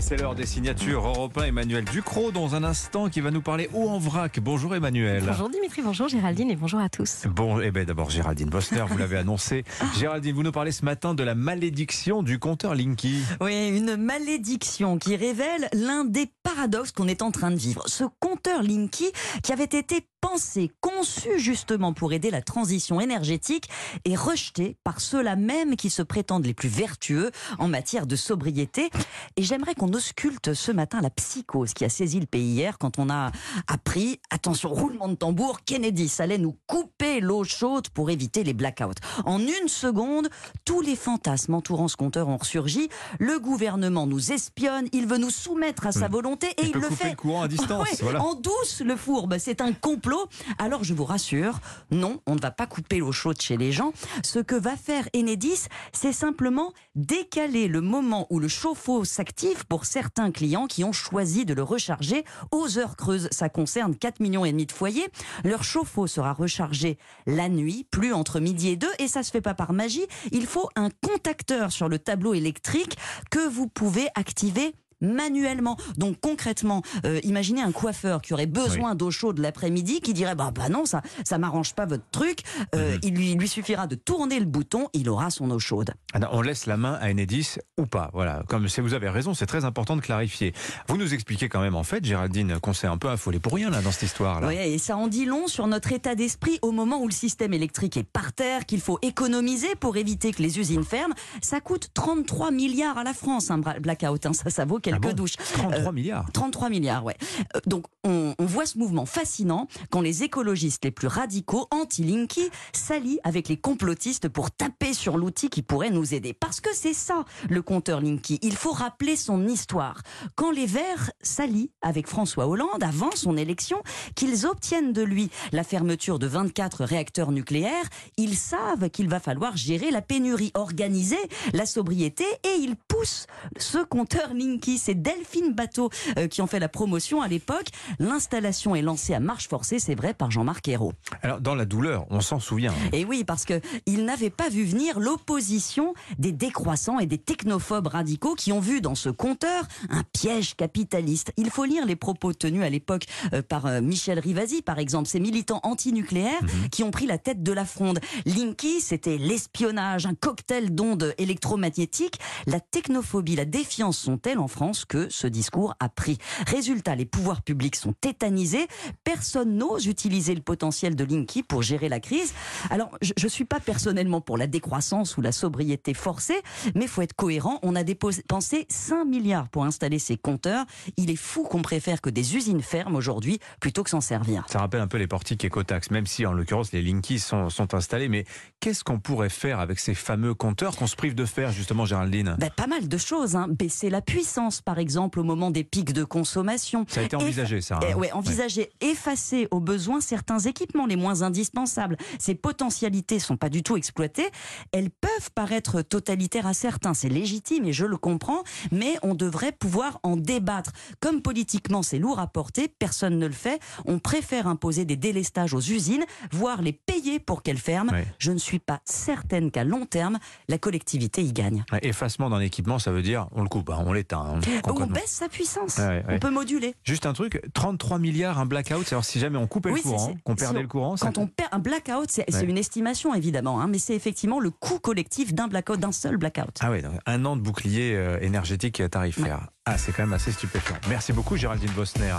Et c'est l'heure des signatures européen Emmanuel Ducrot dans un instant qui va nous parler haut en vrac. Bonjour Emmanuel. Bonjour Dimitri, bonjour Géraldine et bonjour à tous. Bon, eh ben d'abord Géraldine Bosner, vous l'avez annoncé. Géraldine, vous nous parlez ce matin de la malédiction du compteur Linky. Oui, une malédiction qui révèle l'un des paradoxes qu'on est en train de vivre. Ce compteur Linky qui avait été pensé, conçu justement pour aider la transition énergétique est rejeté par ceux-là même qui se prétendent les plus vertueux en matière de sobriété. Et j'aimerais qu'on ausculte ce matin la psychose qui a saisi le pays hier quand on a appris, attention, roulement de tambour, Kennedy allait nous couper l'eau chaude pour éviter les blackouts. En une seconde, tous les fantasmes entourant ce compteur ont ressurgi. Le gouvernement nous espionne, il veut nous soumettre à sa volonté et il, le couper fait le courant à distance. Ouais, voilà. En douce, le fourbe, c'est un complot. Alors je vous rassure, non, on ne va pas couper l'eau chaude chez les gens. Ce que va faire Enedis, c'est simplement décaler le moment où le chauffe-eau s'active pour certains clients qui ont choisi de le recharger aux heures creuses. Ça concerne 4 millions et demi de foyers. Leur chauffe-eau sera rechargé la nuit, plus entre midi et deux, et ça se fait pas par magie. Il faut un contacteur sur le tableau électrique que vous pouvez activer manuellement. Donc concrètement, euh, imaginez un coiffeur qui aurait besoin d'eau chaude l'après-midi, qui dirait bah, bah non ça ça m'arrange pas votre truc. Euh, Mhm. Il lui suffira de tourner le bouton, il aura son eau chaude. Ah on laisse la main à Enedis ou pas. Voilà, comme si vous avez raison, c'est très important de clarifier. Vous nous expliquez quand même en fait, Géraldine, qu'on s'est un peu affolé pour rien là dans cette histoire là. Oui, et ça en dit long sur notre état d'esprit au moment où le système électrique est par terre, qu'il faut économiser pour éviter que les usines ferment. Ça coûte 33 milliards à la France, un blackout. hein. Ça, ça vaut quelques Ah bon douches. 33 Euh, milliards. 33 milliards, ouais. Euh, donc, on, on voit ce mouvement fascinant quand les écologistes les plus radicaux, anti-Linky, s'allient avec les complotistes pour taper sur l'outil qui pourrait nous aider. Parce que c'est ça, le compteur Linky. Il faut rappeler son histoire. Quand les Verts s'allient avec François Hollande, avant son élection, qu'ils obtiennent de lui la fermeture de 24 réacteurs nucléaires, ils savent qu'il va falloir gérer la pénurie, organiser la sobriété et ils poussent ce compteur Linky. C'est Delphine Bateau euh, qui en fait la promotion à l'époque. L'installation est lancée à marche forcée, c'est vrai, par Jean-Marc Ayrault. Alors dans la douleur, on s'en souvient. hein. Et oui, parce que il n'avait pas vu venir l'opposition des décroissants et des technophobes radicaux qui ont vu dans ce compteur un piège capitaliste. Il faut lire les propos tenus à l'époque euh, par euh, Michel Rivasi, par exemple, ces militants antinucléaires qui ont pris la tête de la fronde. Linky, c'était l'espionnage, un cocktail d'ondes électromagnétiques. La technophobie, la défiance sont telles en France? Que ce discours a pris. Résultat, les pouvoirs publics sont tétanisés. Personne n'ose utiliser le potentiel de Linky pour gérer la crise. Alors, je ne suis pas personnellement pour la décroissance ou la sobriété forcée, mais il faut être cohérent. On a dépensé 5 milliards pour installer ces compteurs. Il est fou qu'on préfère que des usines ferment aujourd'hui plutôt que s'en servir. Ça rappelle un peu les portiques écotax, même si en l'occurrence les Linky sont, sont installés. Mais qu'est-ce qu'on pourrait faire avec ces fameux compteurs qu'on se prive de faire justement, Géraldine? Ben, pas mal de choses. Hein. Baisser la puissance, par exemple, au moment des pics de consommation. Ça a été envisagé, ça. Eh hein ouais, envisager, effacer au besoin certains équipements les moins indispensables. Ces potentialités sont pas du tout exploitées. Elles peuvent paraître totalitaires à certains, c'est légitime et je le comprends, mais on devrait pouvoir en débattre. Comme politiquement c'est lourd à porter, personne ne le fait. On préfère imposer des délestages aux usines, voire les payer pour qu'elles ferment. Ouais. Je ne suis pas certaine qu'à long terme, la collectivité y gagne. Ouais, Effacement d'un équipement, ça veut dire on le coupe, hein, on l'éteint. Hein, Ou on baisse sa puissance. Ouais, ouais. On peut moduler. Juste un truc, 33 milliards un blackout, c'est-alors si jamais on coupait Oui, le courant, qu'on perdait si on- le courant, ça- Quand on perd un blackout, c'est Ouais. une estimation évidemment, hein, mais c'est effectivement le coût collectif d'un blackout, d'un seul blackout. Ah oui, un an de bouclier euh, énergétique tarifaire. Ah, c'est quand même assez stupéfiant. Merci beaucoup Géraldine Bosner.